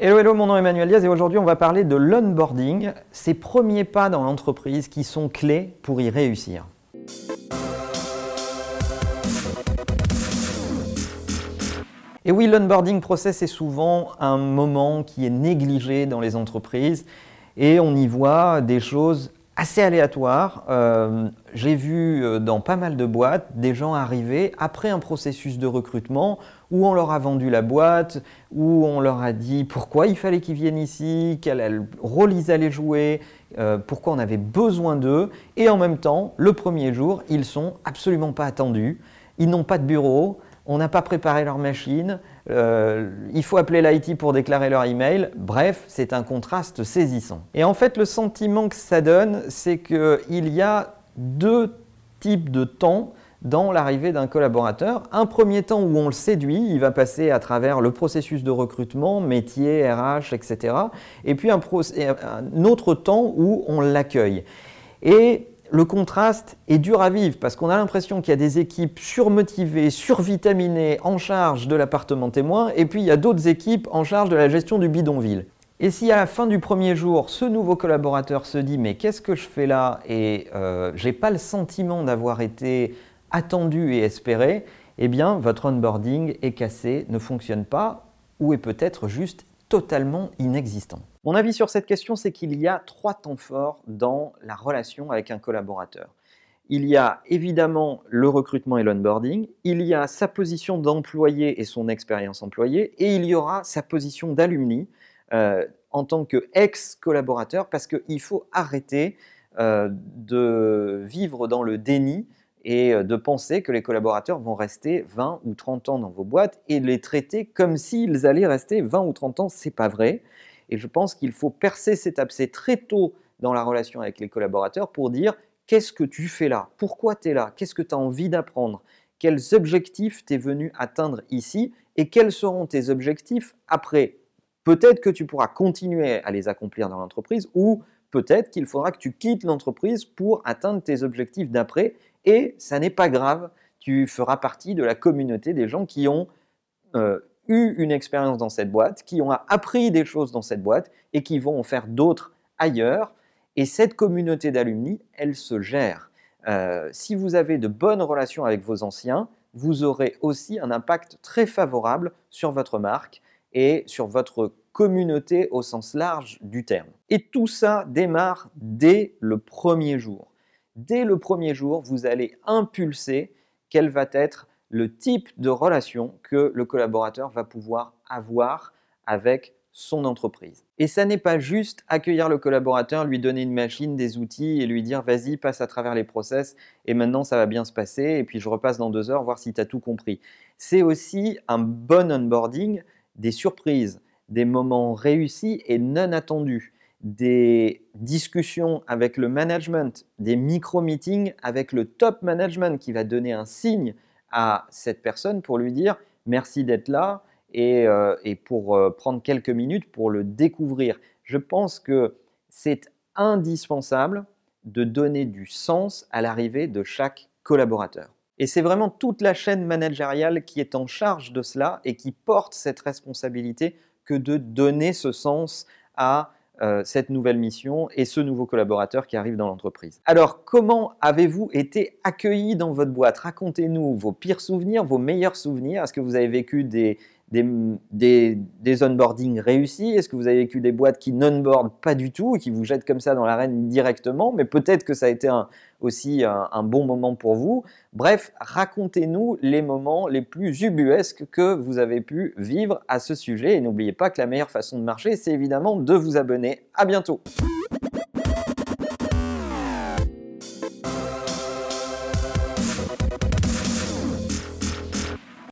Hello, hello, mon nom est Emmanuel Diaz et aujourd'hui on va parler de l'onboarding, ces premiers pas dans l'entreprise qui sont clés pour y réussir. Et oui, l'onboarding process est souvent un moment qui est négligé dans les entreprises et on y voit des choses assez aléatoires. Euh, j'ai vu euh, dans pas mal de boîtes des gens arriver après un processus de recrutement où on leur a vendu la boîte, où on leur a dit pourquoi il fallait qu'ils viennent ici, quel rôle ils allaient jouer, euh, pourquoi on avait besoin d'eux. Et en même temps, le premier jour, ils sont absolument pas attendus. Ils n'ont pas de bureau, on n'a pas préparé leur machine, euh, il faut appeler l'IT pour déclarer leur email. Bref, c'est un contraste saisissant. Et en fait, le sentiment que ça donne, c'est qu'il y a deux types de temps dans l'arrivée d'un collaborateur. Un premier temps où on le séduit, il va passer à travers le processus de recrutement, métier, RH, etc. Et puis un, un autre temps où on l'accueille. Et le contraste est dur à vivre parce qu'on a l'impression qu'il y a des équipes surmotivées, survitaminées en charge de l'appartement témoin et puis il y a d'autres équipes en charge de la gestion du bidonville. Et si à la fin du premier jour, ce nouveau collaborateur se dit mais qu'est-ce que je fais là et euh, j'ai pas le sentiment d'avoir été attendu et espéré, eh bien votre onboarding est cassé, ne fonctionne pas ou est peut-être juste totalement inexistant. Mon avis sur cette question, c'est qu'il y a trois temps forts dans la relation avec un collaborateur. Il y a évidemment le recrutement et l'onboarding, il y a sa position d'employé et son expérience employée, et il y aura sa position d'alumni euh, en tant qu'ex-collaborateur, parce qu'il faut arrêter euh, de vivre dans le déni et euh, de penser que les collaborateurs vont rester 20 ou 30 ans dans vos boîtes et les traiter comme s'ils allaient rester 20 ou 30 ans. C'est pas vrai. Et je pense qu'il faut percer cet abcès très tôt dans la relation avec les collaborateurs pour dire qu'est-ce que tu fais là? Pourquoi tu es là? Qu'est-ce que tu as envie d'apprendre? Quels objectifs tu es venu atteindre ici? Et quels seront tes objectifs après? Peut-être que tu pourras continuer à les accomplir dans l'entreprise ou peut-être qu'il faudra que tu quittes l'entreprise pour atteindre tes objectifs d'après. Et ça n'est pas grave, tu feras partie de la communauté des gens qui ont euh, eu une expérience dans cette boîte, qui ont appris des choses dans cette boîte et qui vont en faire d'autres ailleurs. Et cette communauté d'alumni, elle se gère. Euh, si vous avez de bonnes relations avec vos anciens, vous aurez aussi un impact très favorable sur votre marque et sur votre communauté au sens large du terme. Et tout ça démarre dès le premier jour. Dès le premier jour, vous allez impulser quel va être le type de relation que le collaborateur va pouvoir avoir avec son entreprise. Et ça n'est pas juste accueillir le collaborateur, lui donner une machine, des outils et lui dire vas-y, passe à travers les process et maintenant ça va bien se passer et puis je repasse dans deux heures voir si tu as tout compris. C'est aussi un bon onboarding, des surprises, des moments réussis et non attendus, des discussions avec le management, des micro-meetings avec le top management qui va donner un signe à cette personne pour lui dire merci d'être là et, euh, pour euh, prendre quelques minutes pour le découvrir. Je pense que c'est indispensable de donner du sens à l'arrivée de chaque collaborateur. Et c'est vraiment toute la chaîne managériale qui est en charge de cela et qui porte cette responsabilité que de donner ce sens à euh, cette nouvelle mission et ce nouveau collaborateur qui arrive dans l'entreprise. Alors, comment avez-vous été accueilli dans votre boîte? Racontez-nous vos pires souvenirs, vos meilleurs souvenirs. Est-ce que vous avez vécu des, des, des, onboardings réussis? Est-ce que vous avez vécu des boîtes qui n'onboardent pas du tout et qui vous jettent comme ça dans l'arène directement Mais peut-être que ça a été aussi un, bon moment pour vous? Bref, racontez-nous les moments les plus ubuesques que vous avez pu vivre à ce sujet. Et n'oubliez pas que la meilleure façon de marcher, c'est évidemment de vous abonner. À bientôt